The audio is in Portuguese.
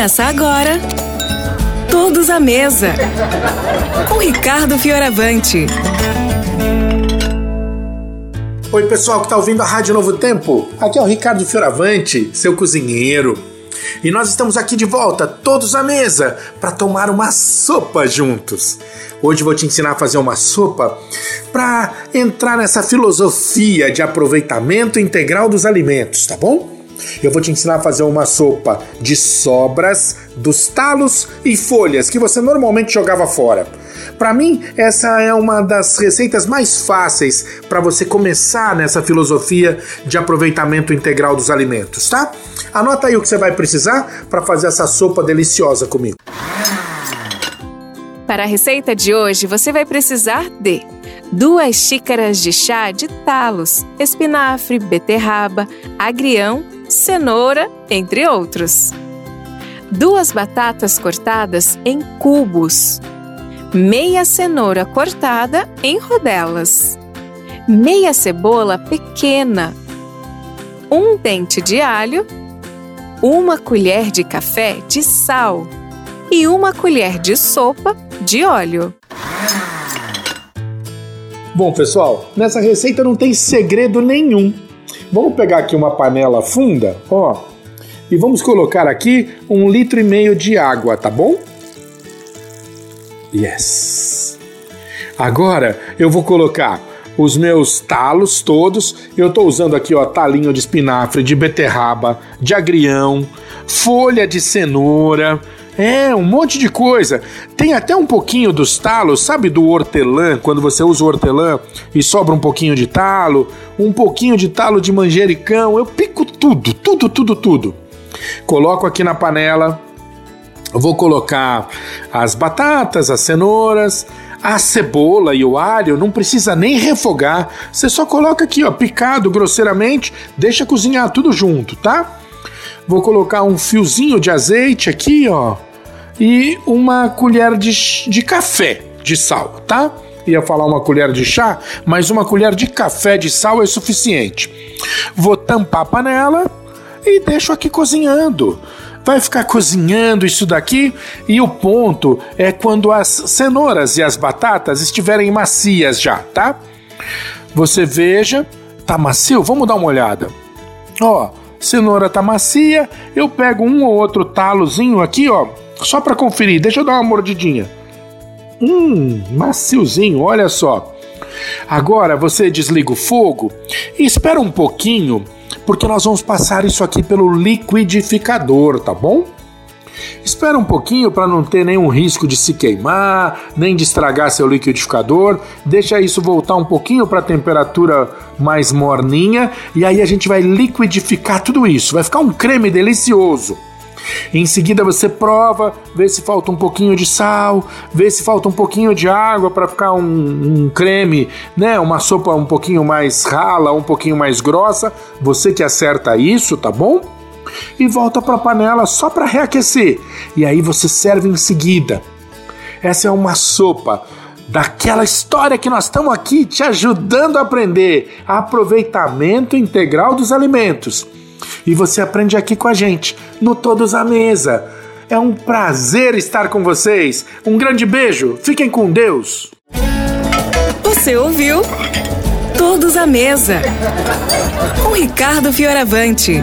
Começa agora. Todos à mesa. Com Ricardo Fioravante. Oi, pessoal que está ouvindo a Rádio Novo Tempo. Aqui é o Ricardo Fioravante, seu cozinheiro. E nós estamos aqui de volta, todos à mesa, para tomar uma sopa juntos. Hoje vou te ensinar a fazer uma sopa para entrar nessa filosofia de aproveitamento integral dos alimentos, tá bom? Eu vou te ensinar a fazer uma sopa de sobras dos talos e folhas que você normalmente jogava fora. Para mim, essa é uma das receitas mais fáceis para você começar nessa filosofia de aproveitamento integral dos alimentos, tá? Anota aí o que você vai precisar para fazer essa sopa deliciosa comigo. Para a receita de hoje, você vai precisar de duas xícaras de chá de talos, espinafre, beterraba, agrião cenoura, entre outros. Duas batatas cortadas em cubos. Meia cenoura cortada em rodelas. Meia cebola pequena. Um dente de alho. Uma colher de café de sal. E uma colher de sopa de óleo. Bom, pessoal, nessa receita não tem segredo nenhum Vamos pegar aqui uma panela funda, ó, e vamos colocar aqui um litro e meio de água, tá bom? Yes. Agora eu vou colocar os meus talos todos. Eu estou usando aqui, ó, talinho de espinafre, de beterraba, de agrião, folha de cenoura, é, um monte de coisa. Tem até um pouquinho dos talos, sabe do hortelã, quando você usa o hortelã e sobra um pouquinho de talo, um pouquinho de talo de manjericão. Eu pico tudo, tudo, tudo, tudo. Coloco aqui na panela. Vou colocar as batatas, as cenouras, a cebola e o alho, não precisa nem refogar. Você só coloca aqui, ó, picado grosseiramente, deixa cozinhar tudo junto, tá? Vou colocar um fiozinho de azeite aqui, ó e uma colher de, de café de sal, tá? Ia falar uma colher de chá, mas uma colher de café de sal é suficiente. Vou tampar a panela e deixo aqui cozinhando. Vai ficar cozinhando isso daqui e o ponto é quando as cenouras e as batatas estiverem macias já, tá? Você veja, tá macio? Vamos dar uma olhada. Ó, cenoura tá macia, eu pego um ou outro talozinho aqui, ó, só para conferir, deixa eu dar uma mordidinha. Hum, maciozinho, olha só. Agora você desliga o fogo e espera um pouquinho, porque nós vamos passar isso aqui pelo liquidificador, tá bom? Espera um pouquinho para não ter nenhum risco de se queimar, nem de estragar seu liquidificador. Deixa isso voltar um pouquinho para a temperatura mais morninha e aí a gente vai liquidificar tudo isso. Vai ficar um creme delicioso. Em seguida você prova, vê se falta um pouquinho de sal, vê se falta um pouquinho de água para ficar um, um, creme, né? Uma sopa um pouquinho mais rala, um pouquinho mais grossa. Você que acerta isso, tá bom? E volta para a panela só para reaquecer. E aí você serve em seguida. Essa é uma sopa daquela história que nós estamos aqui te ajudando a aprender aproveitamento integral dos alimentos. E você aprende aqui com a gente, no Todos à Mesa. É um prazer estar com vocês. Um grande beijo. Fiquem com Deus. Você ouviu? Todos à Mesa. Com Ricardo Fioravante.